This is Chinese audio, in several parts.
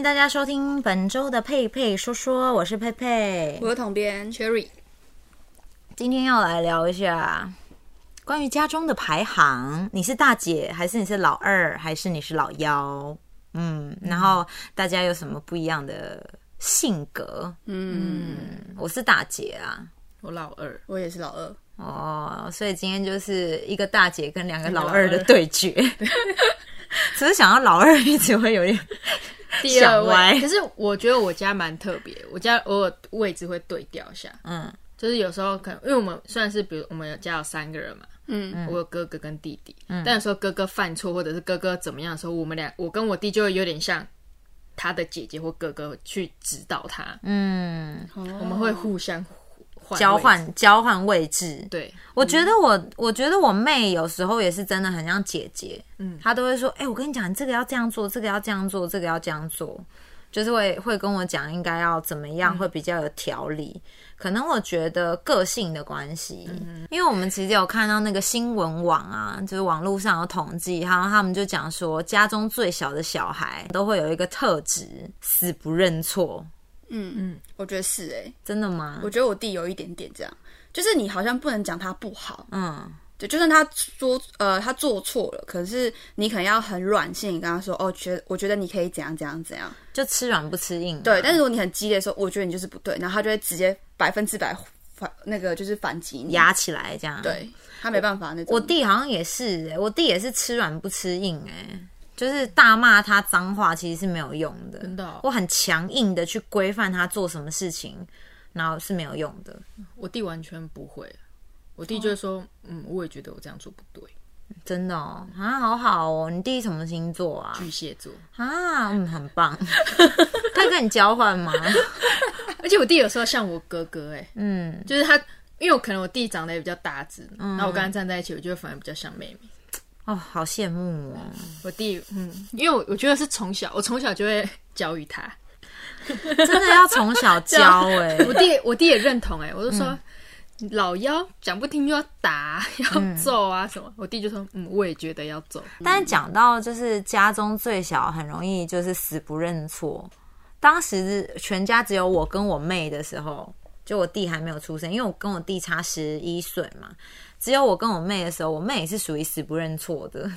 迎大家收听本周的佩佩说说，我是佩佩。我是统编 Cherry，今天要来聊一下关于家中的排行，你是大姐还是你是老二还是你是老幺？嗯，然后大家有什么不一样的性格？嗯，我是大姐啊。我老二，我也是老二。哦，所以今天就是一个大姐跟两个老二的对决。只是想要老二一直会有点 第二位。可是我觉得我家蛮特别，我家偶尔位置会对调一下，嗯就是有时候可能因为我们虽然是比如我们有家有三个人嘛，嗯，我有哥哥跟弟弟，嗯但有时候哥哥犯错或者是哥哥怎么样的时候，我们俩我跟我弟就会有点像他的姐姐或哥哥去指导他，嗯，我们会互相换交。换交换位置。对，我觉得我，我觉得我妹有时候也是真的很像姐姐，嗯，她都会说，哎、我跟你讲，这个要这样做，这个要这样做，这个要这样做，就是会会跟我讲应该要怎么样，会比较有条理。可能我觉得个性的关系，因为我们其实有看到那个新闻网啊，就是网络上有统计，然后他们就讲说，家中最小的小孩都会有一个特质，死不认错。嗯嗯，我觉得是哎、真的吗我？觉得我弟有一点点这样，就是你好像不能讲他不好，嗯，对，就算他说呃他做错了，可是你可能要很软性你跟他说，哦，觉得我觉得你可以怎样怎样怎样，就吃软不吃硬。对。但是如果你很激烈的时候，我觉得你就是不对，然后他就会直接百分之百反那个就是反击你，压起来这样。。对他没办法那种。我弟好像也是、欸，我弟也是吃软不吃硬、哎，就是大骂他脏话其实是没有用的，真的哦。我很强硬的去规范他做什么事情，然后是没有用的，我弟完全不会，我弟就会说，嗯，我也觉得我这样做不对，真的哦，啊，好好哦，你弟什么星座啊？巨蟹座，啊，嗯，很棒，可以跟你交换吗？而且我弟有时候像我哥哥、哎，嗯，就是他，因为我可能我弟长得也比较大只，然后我跟他站在一起，我觉得反而比较像妹妹。哦，好羡慕哦，我弟，嗯，因为我我觉得是从小，我从小就会教育他。真的要从小 教哎、我弟，我弟也认同、哎，我就说。老幺讲不听就要打，要揍啊什么？我弟就说，嗯，我也觉得要揍。但是讲到就是家中最小，很容易就是死不认错。当时全家只有我跟我妹的时候，就我弟还没有出生，因为我跟我弟差十一岁嘛，只有我跟我妹的时候，我妹也是属于死不认错的。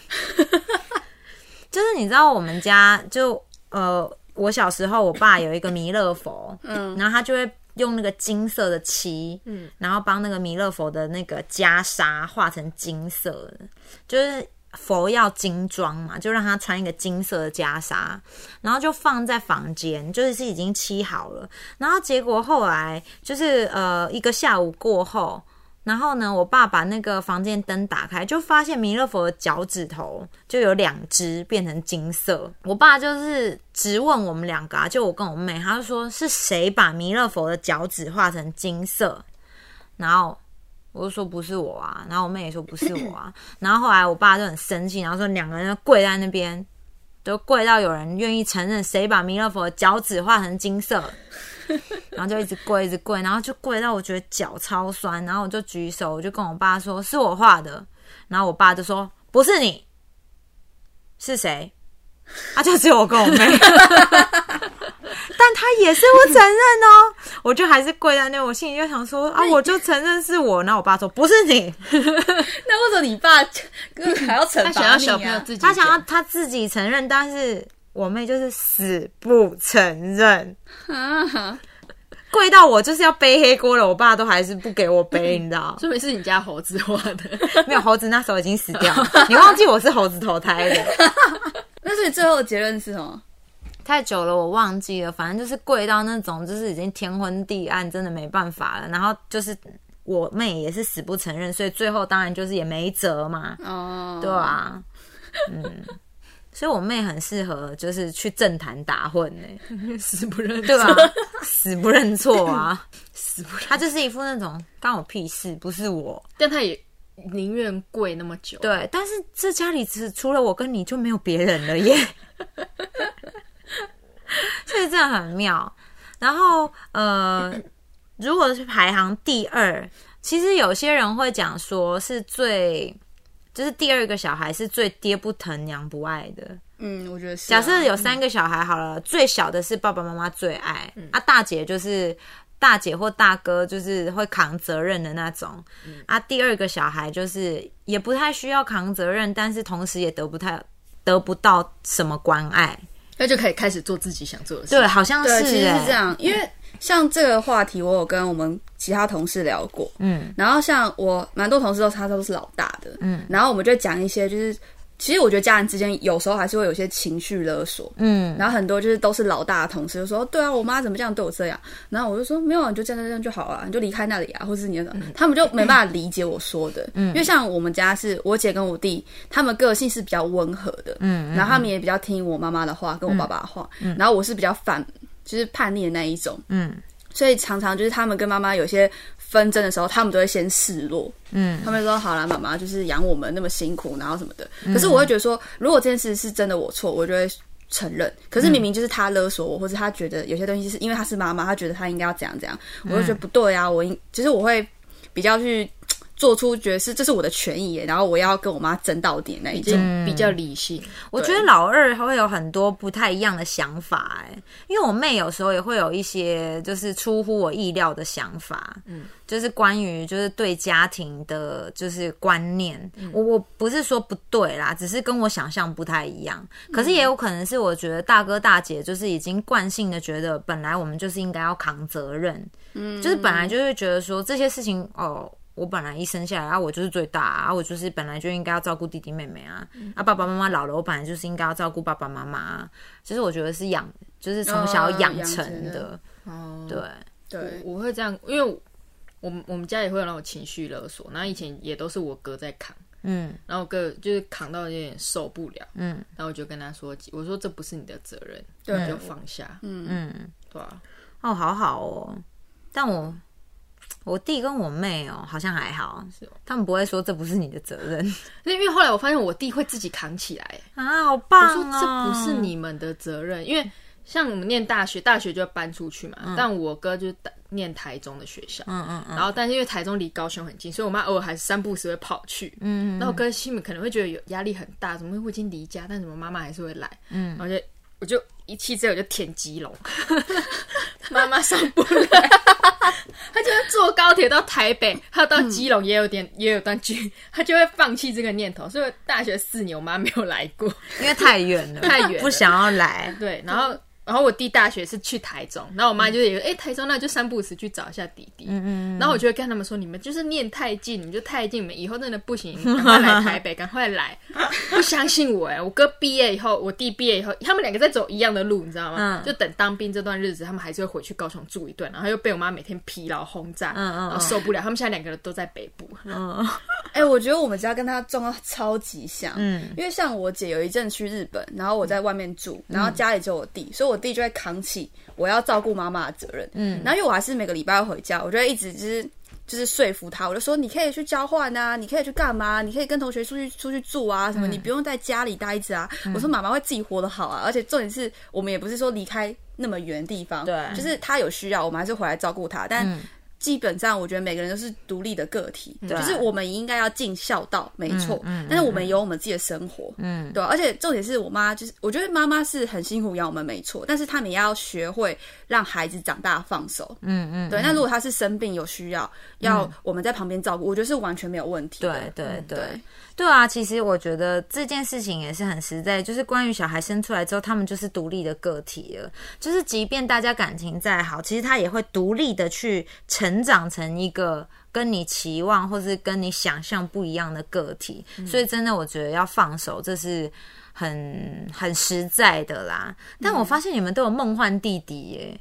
就是你知道我们家就呃，我小时候我爸有一个弥勒佛，嗯然后他就会用那个金色的漆，嗯，然后帮那个弥勒佛的那个袈裟画成金色的，就是佛要金装嘛，就让他穿一个金色的袈裟，然后就放在房间，就是是已经漆好了。然后结果后来就是呃一个下午过后，然后呢，我爸把那个房间灯打开，就发现弥勒佛的脚趾头就有两只变成金色。我爸就是直问我们两个啊，就我跟我妹，他就说是谁把弥勒佛的脚趾画成金色？然后我就说不是我啊，然后我妹也说不是我啊，然后后来我爸就很生气，然后说两个人就跪在那边，都跪到有人愿意承认谁把弥勒佛的脚趾画成金色。然后就一直跪，一直跪，然后就跪到我觉得脚超酸，然后我就举手，我就跟我爸说是我画的，然后我爸就说不是你，是谁？啊，就只有我跟我妹，但他也是不承认哦，我就还是跪在那，我心里就想说啊，我就承认是我，然后我爸说不是你，那为什么你爸哥还要惩罚你、啊？他想要小朋友自己，他想要他自己承认，但是我妹就是死不承认。啊，跪到我就是要背黑锅了，我爸都还是不给我背，你知道？说明是你家猴子画的。没有猴子那时候已经死掉了，你忘记我是猴子投胎的，那所以最后的结论是什么？太久了我忘记了，反正就是跪到那种就是已经天昏地暗，真的没办法了。然后就是我妹也是死不承认，所以最后当然就是也没辙嘛，哦，对啊，嗯。所以我妹很适合，就是去政坛打混呢、死不认对吧？死不认错啊，死不认。她就是一副那种关我屁事，不是我。但她也宁愿跪那么久。对，但是这家里只除了我跟你就没有别人了耶，所以真的很妙。然后呃，如果是排行第二，其实有些人会讲说是最，就是第二个小孩是最爹不疼娘不爱的。嗯，我觉得是、假设有三个小孩好了，最小的是爸爸妈妈最爱，啊，大姐就是大姐或大哥就是会扛责任的那种，啊，第二个小孩就是也不太需要扛责任，但是同时也得不太得不到什么关爱，那就可以开始做自己想做的事。对，好像对，是、其实是欸这样，因为像这个话题，我有跟我们其他同事聊过，嗯，然后像我蛮多同事都他都是老大的，嗯，然后我们就讲一些就是。其实我觉得家人之间有时候还是会有些情绪勒索，嗯，然后很多就是都是老大的同事就说，对啊，我妈怎么这样对我这样，然后我就说没有啊，你就这样这样就好了，你就离开那里啊，或是你那种，他们就没办法理解我说的，嗯，因为像我们家是我姐跟我弟，他们个性是比较温和的，嗯，然后他们也比较听我妈妈的话，跟我爸爸的话，然后我是比较反，就是叛逆的那一种，嗯，所以常常就是他们跟妈妈有些纷争的时候，他们都会先示弱，嗯，他们说好了，妈妈就是养我们那么辛苦，然后什么的。可是我会觉得说，如果这件事是真的我错，我就会承认。可是明明就是他勒索我，或者他觉得有些东西是因为他是妈妈，他觉得他应该要怎样怎样，我就觉得不对啊，我应就是我会比较去做出觉得是这是我的权益，然后我要跟我妈争到底那一种。比较理性。我觉得老二会有很多不太一样的想法、哎，因为我妹有时候也会有一些就是出乎我意料的想法，嗯，就是关于就是对家庭的就是观念，我我不是说不对啦，只是跟我想象不太一样。可是也有可能是我觉得大哥大姐就是已经惯性的觉得，本来我们就是应该要扛责任，嗯，就是本来就会觉得说这些事情哦。我本来一生下来啊，我就是最大啊，我就是本来就应该要照顾弟弟妹妹啊，啊，爸爸妈妈老了，我本来就是应该要照顾爸爸妈妈啊。其实我觉得是养，就是从小养成的，哦，对，对，我会这样，因为我们我们家也会有那种情绪勒索，然后以前也都是我哥在扛，嗯然后我哥就是扛到有点受不了，嗯然后我就跟他说，我说这不是你的责任，对你就放下，嗯嗯，对啊、哦，好好哦，但我。我弟跟我妹哦，好像还好，他们不会说这不是你的责任 因为后来我发现我弟会自己扛起来，啊，好我棒说哦！这不是你们的责任，因为像我们念大学，大学就要搬出去嘛，但我哥就是念台中的学校，嗯嗯嗯，然后但是因为台中离高雄很近，所以我妈偶尔还是三不时会跑去。嗯，然后我哥心里可能会觉得有压力很大，怎么会已经离家，但怎么妈妈还是会来？嗯，然后就我就一气之后我就舔基隆，妈妈上不来，他就会坐高铁到台北，还有到基隆也有点、也有段距离，他就会放弃这个念头。所以大学四年我妈没有来过，因为太远了，太远不想要来。对，然后。然后我弟大学是去台中，然后我妈就也哎、诶台中那就三不五时去找一下弟弟，嗯嗯然后我就会跟他们说，你们就是念太近，你们就太近，你们以后真的不行，赶快来台北，赶快来，不相信我哎，我哥毕业以后，我弟毕业以后，他们两个在走一样的路，你知道吗？嗯。就等当兵这段日子，他们还是会回去高雄住一段，然后又被我妈每天疲劳轰炸，嗯嗯然后受不了，他们现在两个人都在北部，哎、我觉得我们家跟他状况超级像，嗯。因为像我姐有一阵去日本，然后我在外面住，然后家里只有我弟，所以我弟就会扛起我要照顾妈妈的责任。嗯，然后因为我还是每个礼拜要回家，我就会一直就是就是说服他，我就说你可以去交换啊，你可以去干嘛？你可以跟同学出去出去住啊，什么、你不用在家里待着啊。我说妈妈会自己活得好啊，而且重点是我们也不是说离开那么远的地方，对就是他有需要，我们还是回来照顾他，但。基本上，我觉得每个人都是独立的个体，就是我们应该要尽孝道，没错。但是我们有我们自己的生活，嗯，对、而且重点是我妈，就是我觉得妈妈是很辛苦养我们，没错。但是他们也要学会让孩子长大放手，嗯嗯，对。那如果他是生病有需要，要我们在旁边照顾，我觉得是完全没有问题的。对对对对对啊！其实我觉得这件事情也是很实在，就是关于小孩生出来之后，他们就是独立的个体了。就是即便大家感情再好，其实他也会独立的去成长成一个跟你期望或是跟你想象不一样的个体。所以真的，我觉得要放手，这是很很实在的啦。但我发现你们都有梦幻弟弟耶。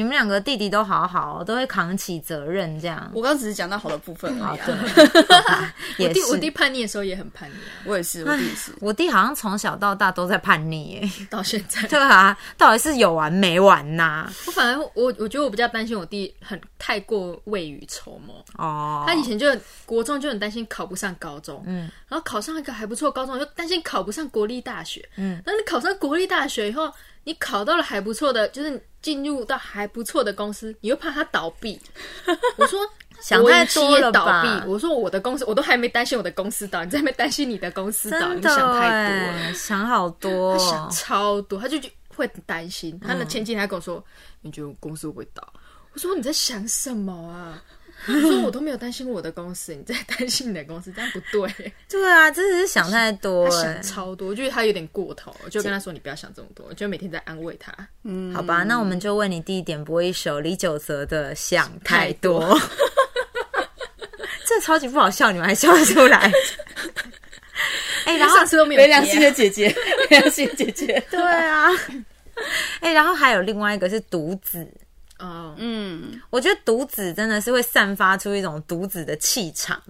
你们两个弟弟都好好，都会扛起责任，这样我刚刚只是讲到好的部分而已、啊。也是我弟我弟叛逆的时候也很叛逆啊，我也是，我弟也是。我弟好像从小到大都在叛逆耶。到现在。对啊，到底是有完没完呐、我反而我我觉得我比较担心我弟很太过未雨绸缪。哦，他以前就国中就很担心考不上高中，嗯，然后考上一个还不错高中，又担心考不上国立大学，嗯，那你考上国立大学以后，你考到了还不错的，就是进入到还不错的公司，你又怕它倒闭。我说想太多了倒闭，？我说我的公司，我都还没担心我的公司倒，你在那边担心你的公司倒，你想太多哎了，想好多想哦。超多，他就就会很担心。他嗯的前几天还跟我说：“你觉得公司会不会倒？”我说：“你在想什么啊？”我说：“我都没有担心我的公司，你在担心你的公司，这样不对。对啊，真的是想太”多想。超多，我觉得他有点过头，我就跟他说：“你不要想这么多。”我就每天在安慰他。嗯好吧，那我们就为你第一点播一首李玖哲的《想太多》。这超级不好笑，你们还笑得出来？哎、然后上次都没有没良心的姐姐，没良心的姐姐。对啊，哎、然后还有另外一个是独子，哦，嗯，我觉得独子真的是会散发出一种独子的气场。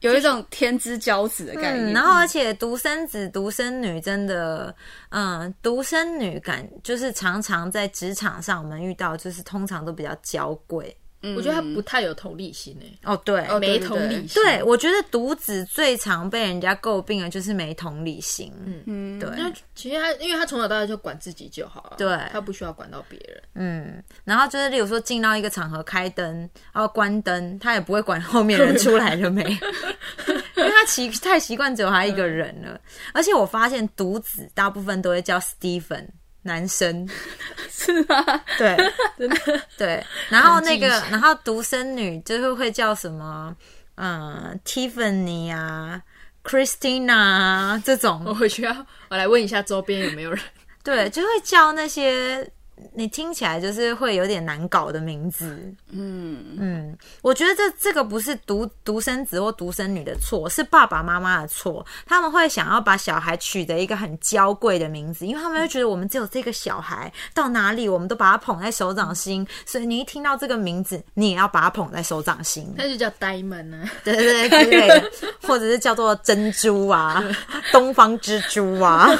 有一种天之骄子的概嗯，念。然后而且独生子、独生女真的，嗯，独生女感就是常常在职场上我们遇到，就是通常都比较娇贵。我觉得他不太有同理心诶，哦，对，哦对没同理心。对，我觉得独子最常被人家诟病的就是没同理心。嗯嗯，对，那其实他，因为他从小到大就管自己就好了，对他不需要管到别人。嗯，然后就是例如说进到一个场合开灯，然后关灯，他也不会管后面人出来了没，因为他习太习惯只有他一个人了。而且我发现独子大部分都会叫 Stephen。男生。是吗？对，真的。对，然后那个然后独生女就是会叫什么，嗯，Tiffany 啊，Christina 啊这种，我回去要我来问一下周边有没有人。对，就会叫那些你听起来就是会有点难搞的名字。嗯，嗯，我觉得这这个不是独独生子或独生女的错，是爸爸妈妈的错。他们会想要把小孩取得一个很娇贵的名字，因为他们会觉得我们只有这个小孩，到哪里我们都把他捧在手掌心，所以你一听到这个名字，你也要把他捧在手掌心。那就叫呆萌啊，对对对之类的，或者是叫做珍珠啊、东方之珠啊。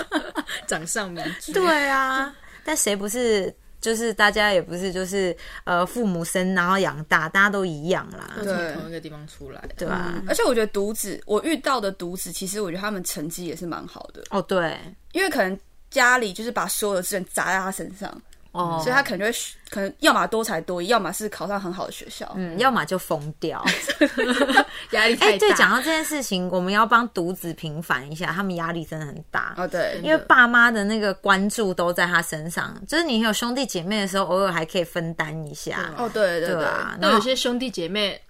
掌上明珠。对啊，但谁不是？就是大家也不是，就是呃，父母生然后养大，大家都一样啦，都从同一个地方出来。对吧？而且我觉得独子，我遇到的独子，其实我觉得他们成绩也是蛮好的，哦，对，因为可能家里就是把所有的资源砸在他身上，哦，所以他可能就会可能要么多才多艺，要么是考上很好的学校。嗯，要么就疯掉。压力哎、太大。对，讲到这件事情，我们要帮独子平反一下，他们压力真的很大。哦，对，因为爸妈的那个关注都在他身上，就是你有兄弟姐妹的时候，偶尔还可以分担一下，哦，对对对。那有些兄弟姐妹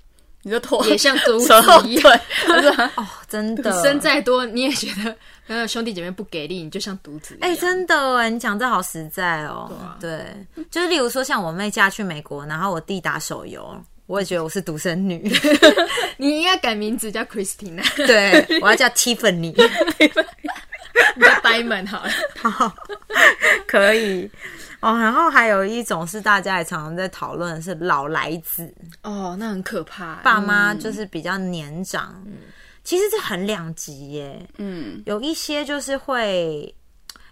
你就拖也像独子后一样，对，哦，真的。生再多你也觉得，呃，兄弟姐妹不给力，你就像独子。哎、真的哎，你讲这好实在哦。啊。对，就是例如说，像我妹嫁去美国，然后我弟打手游，我也觉得我是独生女。你应该改名字叫 Christina，对，我要叫 Tiffany，你叫呆萌好了。可以。哦，然后还有一种是大家也常常在讨论的是老来子，哦，那很可怕。爸妈就是比较年长。其实这很两极耶，嗯，有一些就是会。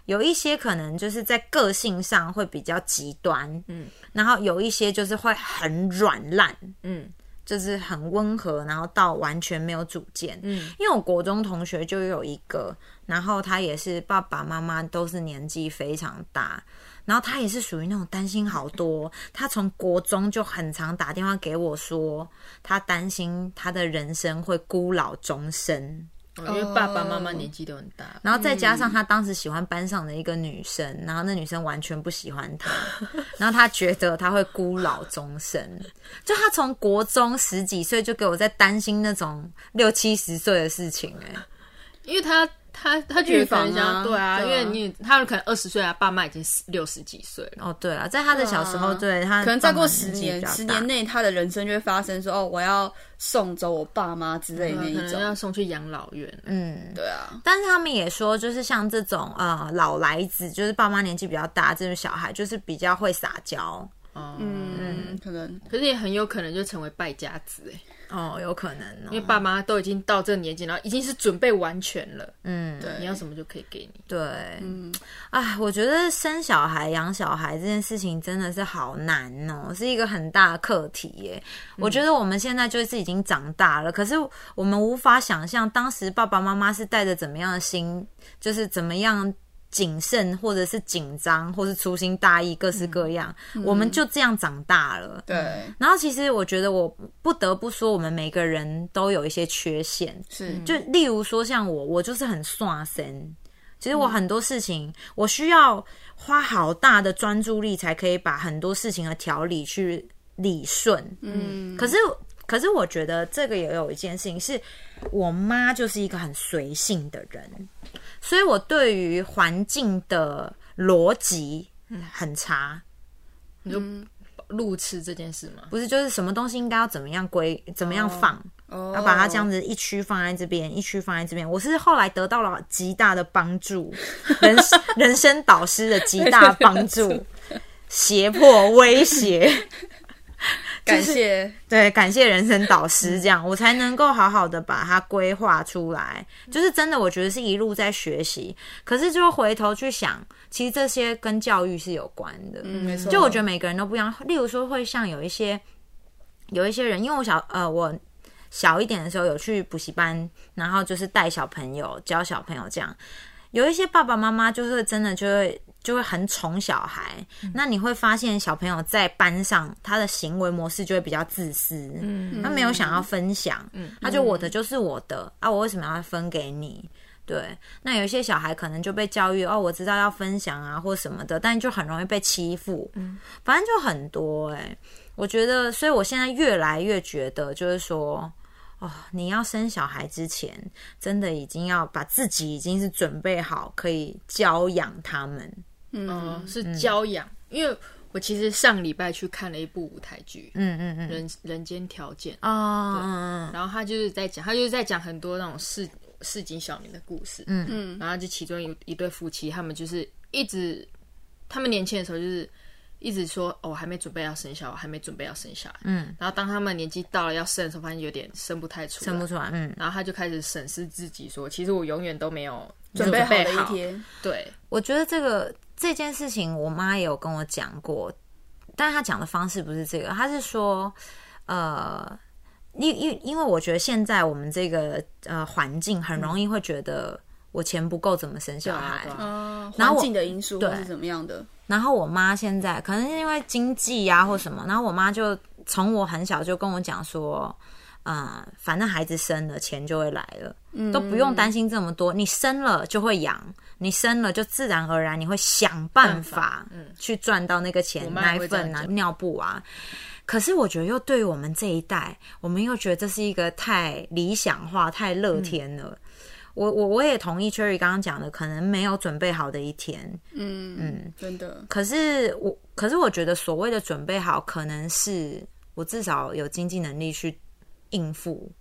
有一些可能就是在个性上会比较极端，嗯，然后有一些就是会很软烂，嗯就是很温和，然后到完全没有主见。嗯，因为我国中同学就有一个，然后他也是爸爸妈妈都是年纪非常大，然后他也是属于那种担心好多。他从国中就很常打电话给我说，他担心他的人生会孤老终生。哦因为爸爸妈妈年纪都很大，然后再加上他当时喜欢班上的一个女生，然后那女生完全不喜欢他，然后他觉得他会孤老终生。就他从国中十几岁就给我在担心那种六七十岁的事情、哎，因为他他他预防啊对啊，因为你他们可能二十岁啊，爸妈已经六十几岁了。哦，对啊，在他的小时候，对他可能再过十年，十年内他的人生就会发生说，哦，我要送走我爸妈之类的那一种。能要送去养老院。嗯，对啊，但是他们也说，就是像这种呃老来子，就是爸妈年纪比较大，这种小孩就是比较会撒娇。哦，嗯，可能可是也很有可能就成为败家子哎，哦，有可能哦，因为爸妈都已经到这个年纪，然后已经是准备完全了，嗯，对你要什么就可以给你。对，嗯，哎，我觉得生小孩、养小孩这件事情真的是好难哦，是一个很大的课题耶。我觉得我们现在就是已经长大了，可是我们无法想象当时爸爸妈妈是带着怎么样的心，就是怎么样谨慎，或者是紧张，或是粗心大意，各式各样。我们就这样长大了。对，然后其实我觉得，我不得不说，我们每个人都有一些缺陷。是，就例如说，像我，我就是很刷神。其实我很多事情，我需要花好大的专注力，才可以把很多事情的条理去理顺。嗯，可是。可是我觉得这个也有一件事情，是我妈就是一个很随性的人，所以我对于环境的逻辑很差。你就路痴这件事吗？不是，就是什么东西应该要怎么样归，怎么样放，要把它这样子一区放在这边，一区放在这边。我是后来得到了极大的帮助，人人生导师的极大帮助，胁迫威胁。感谢，对，感谢人生导师，这样我才能够好好的把它规划出来。就是真的，我觉得是一路在学习。可是就回头去想，其实这些跟教育是有关的。嗯，没错。就我觉得每个人都不一样。例如说，会像有一些有一些人，因为我小呃，我小一点的时候有去补习班，然后就是带小朋友教小朋友这样。有一些爸爸妈妈就是真的就会。就会很宠小孩，那你会发现小朋友在班上他的行为模式就会比较自私，嗯，他没有想要分享，嗯，他就我的就是我的啊，我为什么要分给你？对，那有一些小孩可能就被教育哦，我知道要分享啊或什么的，但就很容易被欺负，嗯，反正就很多哎，我觉得，所以我现在越来越觉得，就是说，哦，你要生小孩之前，真的已经要把自己已经是准备好可以教养他们。嗯，是教养，因为我其实上礼拜去看了一部舞台剧，嗯嗯嗯，人人间条件。啊，对，然后他就是在讲，他就是在讲很多那种市市井小民的故事，嗯。嗯，然后就其中有一对夫妻，他们就是一直，他们年轻的时候就是一直说，哦，还没准备要生小孩，还没准备要生小孩，嗯，然后当他们年纪到了要生的时候，发现有点生不太出，生不出来，嗯，然后他就开始审视自己，说，其实我永远都没有准备好的一天，对，我觉得这个。这件事情，我妈也有跟我讲过，但她讲的方式不是这个，她是说，呃，因因因为我觉得现在我们这个呃环境很容易会觉得我钱不够怎么生小孩，嗯，环境的因素或是怎么样的。然后我妈现在可能是因为经济呀或什么，然后我妈就从我很小就跟我讲说。啊，反正孩子生了，钱就会来了，都不用担心这么多。你生了就会养，你生了就自然而然你会想办法，去赚到那个钱，奶粉啊、尿布啊。可是我觉得，又对于我们这一代，我们又觉得这是一个太理想化、太乐天了。我我我也同意 Cherry 刚刚讲的，可能没有准备好的一天。嗯嗯，真的。可是我，可是我觉得所谓的准备好，可能是我至少有经济能力去。应付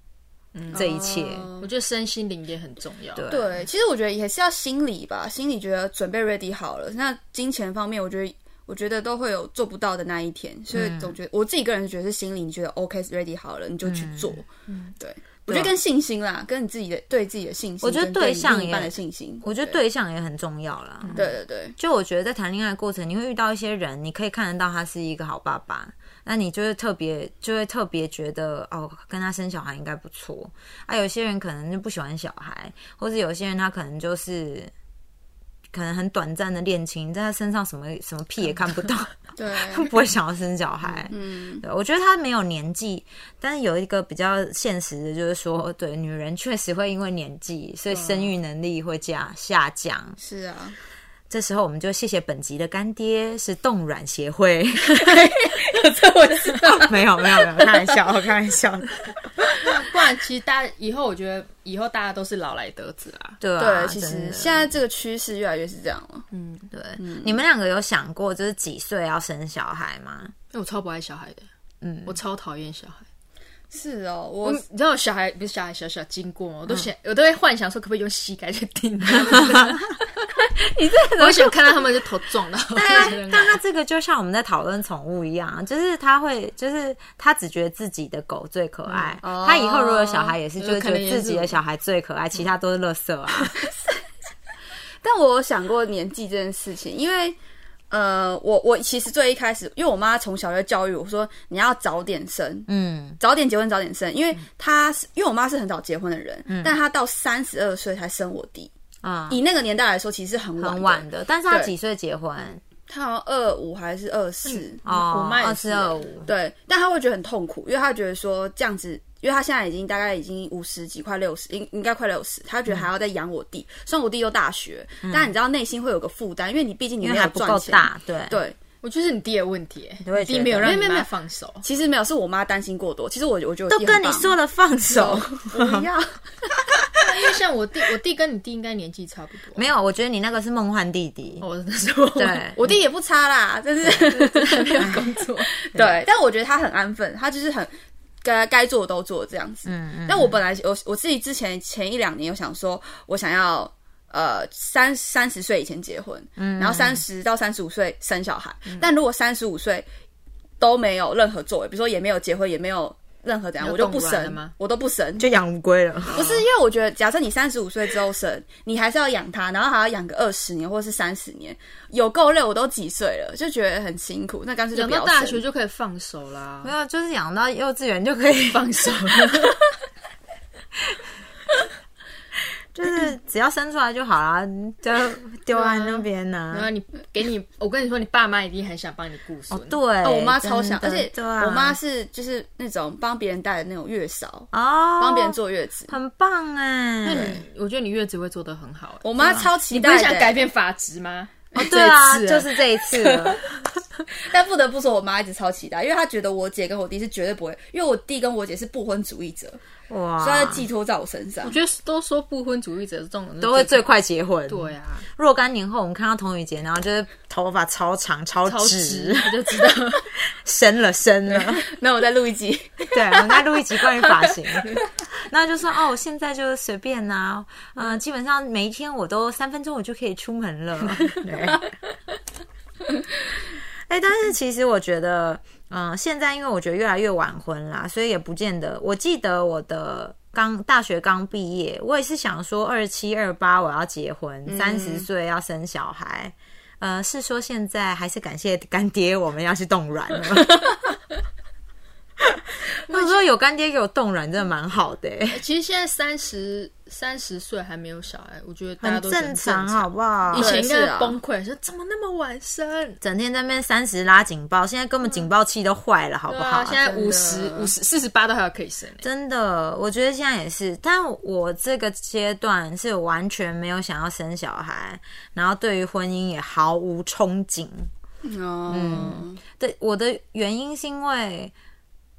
这一切，我觉得身心灵也很重要。对，其实我觉得也是要心理吧，心理觉得准备 ready 好了。那金钱方面，我觉得我觉得都会有做不到的那一天，所以总觉得我自己个人觉得是心理，你觉得 OK ready 好了，你就去做。嗯，对，我觉得跟信心啦，跟你自己的对自己的信心，我觉得对象一半的信心，我觉得对象也很重要啦。对对对，就我觉得在谈恋爱过程，你会遇到一些人，你可以看得到他是一个好爸爸。那你就会特别就会特别觉得哦，跟他生小孩应该不错啊。有些人可能就不喜欢小孩，或者有些人他可能就是可能很短暂的恋情，在他身上什么什么屁也看不到，对，不会想要生小孩。嗯，对，我觉得他没有年纪，但是有一个比较现实的，就是说，对，女人确实会因为年纪，所以生育能力会降下降。是啊。这时候，我们就谢谢本集的干爹是冻卵协会。这我知道，没有没有没有，开玩笑，开玩笑。不然，其实大家以后，我觉得以后大家都是老来得子啦。对对，其实现在这个趋势越来越是这样了。嗯，对。你们两个有想过，就是几岁要生小孩吗？我超不爱小孩的，嗯，我超讨厌小孩。是哦，我你知道小孩不是小孩小小经过吗？我都想，我都会幻想说，可不可以用膝盖去顶？你这个，我喜欢看到他们就头撞到。但但他这个就像我们在讨论宠物一样，就是他会，就是他只觉得自己的狗最可爱。他以后如果有小孩，也是就觉得自己的小孩最可爱，其他都是垃圾啊。但我有想过年纪这件事情，因为。呃，我我其实最一开始，因为我妈从小就教育我说，你要早点生，嗯，早点结婚，早点生，因为她是因为我妈是很早结婚的人，嗯，但她到三十二岁才生我弟，啊，以那个年代来说，其实很晚很晚的。但是她几岁结婚？她好像二五还是二四、哦，我妈也是二四二五。对，但她会觉得很痛苦，因为他觉得说这样子，因为他现在已经大概已经五十几，快六十，应应该快六十，他觉得还要再养我弟，虽然我弟又大学，但你知道内心会有个负担，因为你毕竟你还不赚钱，够大，对。对。我觉得是你弟的问题、你弟没有让你妈没有没有放手。其实没有，是我妈担心过多。其实我我觉得我都跟你说了放手，我不要，因为像我弟，我弟跟你弟应该年纪差不多。没有，我觉得你那个是梦幻弟弟。我那时候对，我弟也不差啦，但是没有工作，对，但我觉得他很安分，他就是很该该做的都做这样子。嗯嗯。但我本来我我自己之前前一两年有想说，我想要呃三三十岁以前结婚，嗯，然后三十到三十五岁生小孩。但如果三十五岁都没有任何作为，比如说也没有结婚，也没有任何怎样，我就不生我都不生。就养乌龟了。不是因为我觉得，假设你三十五岁之后生，你还是要养它，然后还要养个二十年或者是三十年，有够累。我都几岁了，就觉得很辛苦，那干脆就养到大学就可以放手啦没，有，就是养到幼稚园就可以，放手。就是只要生出来就好啦，就丢在那边呢、然后你给你，我跟你说，你爸妈一定很想帮你顾孙。哦，对，哦，我妈超想，而且我妈是就是那种帮别人带的那种月嫂，哦，帮别人坐月子。很棒哎。那你，我觉得你月子会做的很好、欸。我妈超期待你，想改变法值吗？哦，对啊，就是这一次。但不得不说，我妈一直超期待，因为她觉得我姐跟我弟是绝对不会，因为我弟跟我姐是不婚主义者，哇，所以寄托在我身上我。觉得都说不婚主义者这种人都会最快结婚。对啊，若干年后，我们看到童宇杰，然后就是头发超长、超超直直，，我就知道。生 了生了。那 我再录一集，对，我们再录一集关于发型，那就说哦，我现在就随便呐、嗯、基本上每一天我都三分钟我就可以出门了。对。哎、但是其实我觉得，嗯、现在因为我觉得越来越晚婚啦，所以也不见得。我记得我的刚大学刚毕业，我也是想说二七二八我要结婚，三十岁要生小孩。呃，是说现在还是感谢干爹，我们要去冻卵了。我说有干爹给我冻卵，真的蛮好的、欸，其实现在三十三十岁还没有小孩，我觉得大家很都正常，好不好以？前应该对是啊崩溃，说怎么那么晚生？整天在那边三十拉警报，现在根本警报器都坏了，好不好？现在五十五十四十八都还有可以生欸真的，我觉得现在也是，但我这个阶段是完全没有想要生小孩，然后对于婚姻也毫无憧憬。嗯，对，我的原因是因为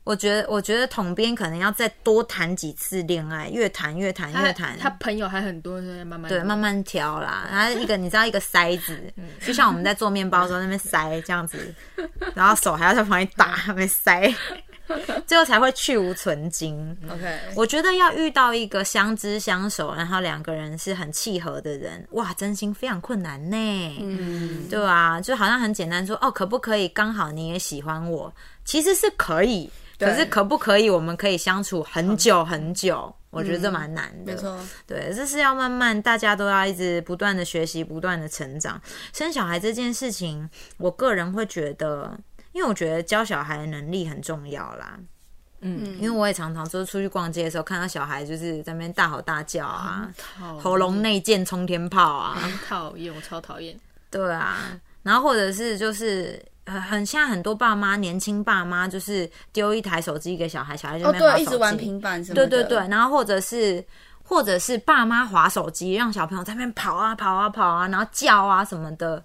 我觉得，我觉得统编可能要再多谈几次恋爱，越谈越谈越他谈，他朋友还很多，慢慢对，慢慢挑啦。然后一个你知道一个筛子，就像我们在做面包的时候那边筛这样子，然后手还要在旁边打那边筛，最后才会去无存精。OK，我觉得要遇到一个相知相守，然后两个人是很契合的人，哇，真心非常困难呢。嗯，对啊，就好像很简单说哦，可不可以刚好你也喜欢我？其实是可以，可是可不可以我们可以相处很久很久？我觉得这蛮难的。没错，对，这是要慢慢，大家都要一直不断的学习，不断的成长。生小孩这件事情，我个人会觉得，因为我觉得教小孩的能力很重要啦。嗯，因为我也常常就是出去逛街的时候，看到小孩就是在那边大吼大叫啊，喉咙内建冲天炮啊，很讨厌，我超讨厌。对啊，然后或者是就是很很现在很多爸妈，年轻爸妈就是丢一台手机给小孩，小孩就那边一直玩平板什么的，对对对，然后或者是或者是爸妈划手机，让小朋友在那边跑啊跑啊跑啊，然后叫啊什么的，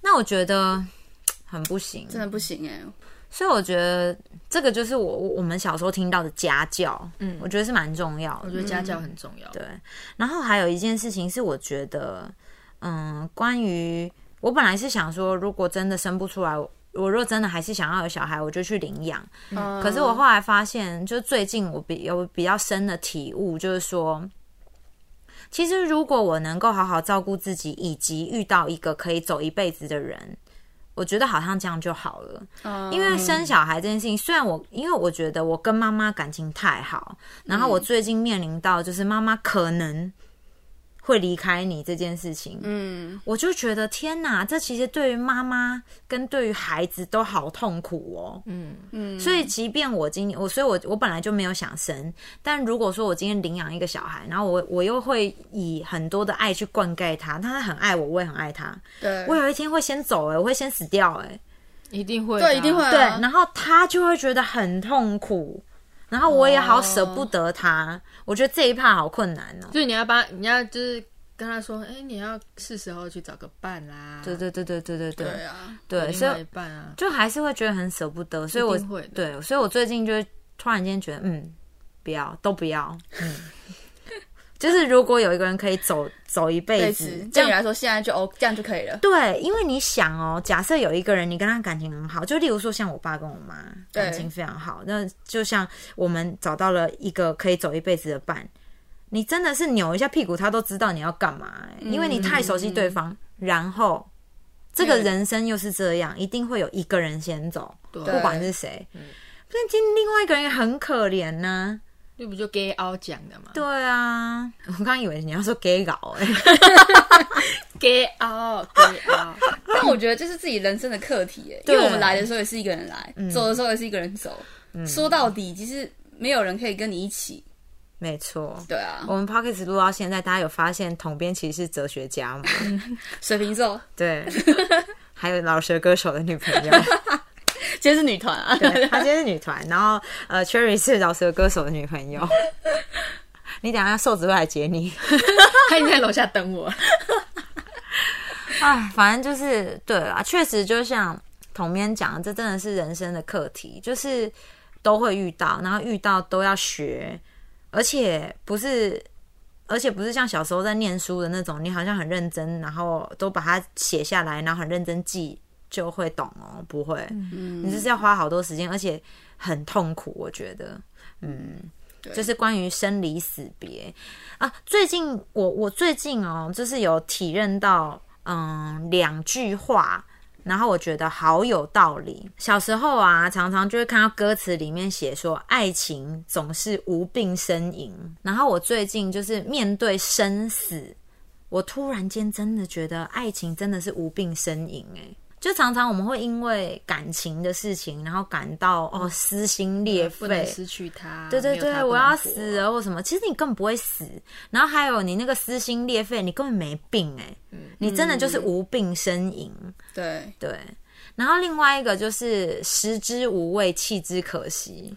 那我觉得很不行。真的不行哎，所以我觉得这个就是我我们小时候听到的家教，嗯，我觉得是蛮重要的。我觉得家教很重要。对，然后还有一件事情是，我觉得，嗯，关于我本来是想说，如果真的生不出来，我我若真的还是想要有小孩，我就去领养。嗯可是我后来发现，就最近我比有比较深的体悟，就是说，其实如果我能够好好照顾自己，以及遇到一个可以走一辈子的人。我觉得好像这样就好了，嗯因为生小孩这件事情，虽然我因为我觉得我跟妈妈感情太好，然后我最近面临到就是妈妈可能会离开你这件事情，嗯，我就觉得天哪，这其实对于妈妈跟对于孩子都好痛苦哦，嗯。嗯，所以即便我今我，所以我我本来就没有想生，但如果说我今天领养一个小孩，然后我我又会以很多的爱去灌溉他，他很爱我，我也很爱他，对，我有一天会先走，哎，我会先死掉，哎，一定会，对，一定会，对，然后他就会觉得很痛苦。然后我也好舍不得他，我觉得这一趴好困难哦。就是你要帮，你要就是跟他说，哎，你要是时候去找个伴啦。对对对对对对对。对啊，对，所以伴啊，就还是会觉得很舍不得，所以我对，所以我最近就突然间觉得，嗯，不要，都不要，嗯。就是如果有一个人可以走走一辈子，对你来说现在就哦这样就可以了。对，因为你想哦，假设有一个人你跟他感情很好，就例如说像我爸跟我妈感情非常好，那就像我们找到了一个可以走一辈子的伴，你真的是扭一下屁股，他都知道你要干嘛，因为你太熟悉对方。然后这个人生又是这样，一定会有一个人先走，不管是谁。但今另外一个人也很可怜呢。这不就 gay 凹讲的吗？对啊，我刚以为你要说 gay 搞哎，gay 凹 gay 凹，但我觉得这是自己人生的课题哎，因为我们来的时候也是一个人来，走的时候也是一个人走。说到底，其实没有人可以跟你一起。没错，对啊。我们 p o c k e t 录到现在，大家有发现统编其实是哲学家吗？水瓶座，对，还有老舌歌手的女朋友。今天是女团啊，她今天是女团，然后呃，Cherry 是饶舌歌手的女朋友。你等下瘦子会来接你，他已经在楼下等我。哎，反正就是对啦，确实就像统编讲，这真的是人生的课题，就是都会遇到，然后遇到都要学，而且不是，而且不是像小时候在念书的那种，你好像很认真，然后都把它写下来，然后很认真记。就会懂哦，不会，你就是要花好多时间，而且很痛苦。我觉得，嗯，就是关于生离死别啊。最近我我最近哦，就是有体认到，嗯，两句话，然后我觉得好有道理。小时候啊，常常就会看到歌词里面写说，爱情总是无病呻吟。然后我最近就是面对生死，我突然间真的觉得爱情真的是无病呻吟，哎。就常常我们会因为感情的事情，然后感到哦撕心裂肺，失去他，对对对，我要死了或什么。其实你根本不会死，然后还有你那个撕心裂肺，你根本没病哎，你真的就是无病呻吟。对对，然后另外一个就是食之无味，弃之可惜。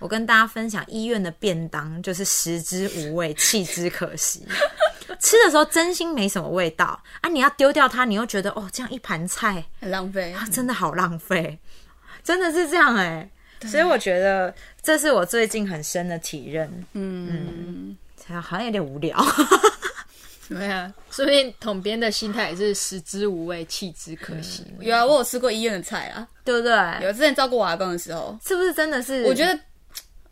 我跟大家分享，医院的便当就是食之无味，弃之可惜。吃的时候真心没什么味道啊！你要丢掉它，你又觉得哦，这样一盘菜很浪费，啊真的好浪费，真的是这样哎。所以我觉得这是我最近很深的体认。嗯嗯，好像有点无聊。对啊，说不定统编的心态也是食之无味，弃之可惜。有啊，我有吃过医院的菜啊，对不对？有之前照顾我阿公的时候，是不是真的是？我觉得，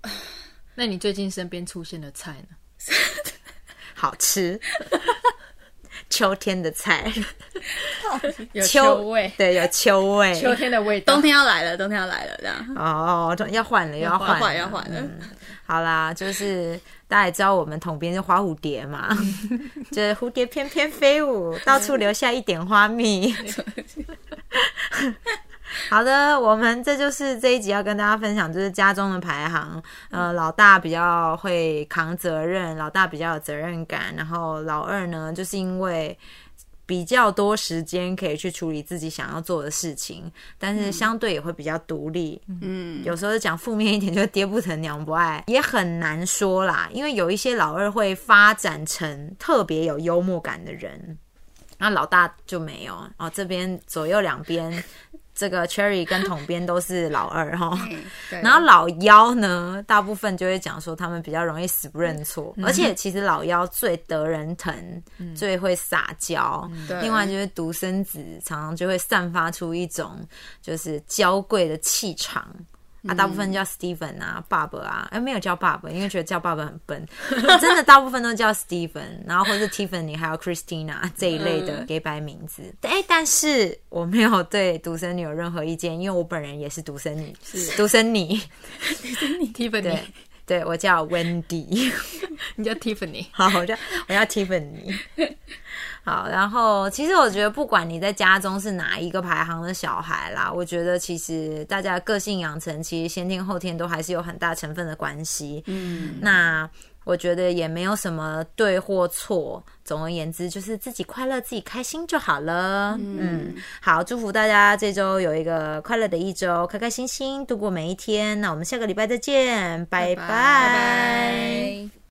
那你最近身边出现的菜呢？好吃，秋天的菜，有秋味，对，有秋味，秋天的味道。冬天要来了，冬天要来了，这样。哦，要换了，要换，要换了。好啦，就是大家也知道，我们统编是花蝴蝶嘛，就是蝴蝶翩翩飞舞，到处留下一点花蜜。好的，我们这就是这一集要跟大家分享，就是家中的排行。呃，老大比较会扛责任，老大比较有责任感，然后老二呢，就是因为比较多时间可以去处理自己想要做的事情，但是相对也会比较独立。嗯，有时候讲负面一点，就爹不疼娘不爱，也很难说啦。因为有一些老二会发展成特别有幽默感的人，那老大就没有哦。这边左右两边。这个 Cherry 跟统编都是老二哈，然后老幺呢，大部分就会讲说他们比较容易死不认错，而且其实老幺最得人疼，最会撒娇。另外就是独生子，常常就会散发出一种就是娇贵的气场。啊，大部分叫 Steven 啊，爸爸啊，哎，没有叫爸爸，因为觉得叫爸爸很笨。真的，大部分都叫 Steven，然后或是 Tiffany，还有 Christina 这一类的给白名字。哎，但是我没有对独生女有任何意见，因为我本人也是独生女，是独生女，独生女 Tiffany。对，我叫 Wendy，你叫 Tiffany。好，我叫我叫 Tiffany。好，然后其实我觉得，不管你在家中是哪一个排行的小孩啦，我觉得其实大家个性养成，其实先天后天都还是有很大成分的关系。嗯，那我觉得也没有什么对或错。总而言之，就是自己快乐、自己开心就好了。嗯，好，祝福大家这周有一个快乐的一周，开开心心度过每一天。那我们下个礼拜再见，拜拜。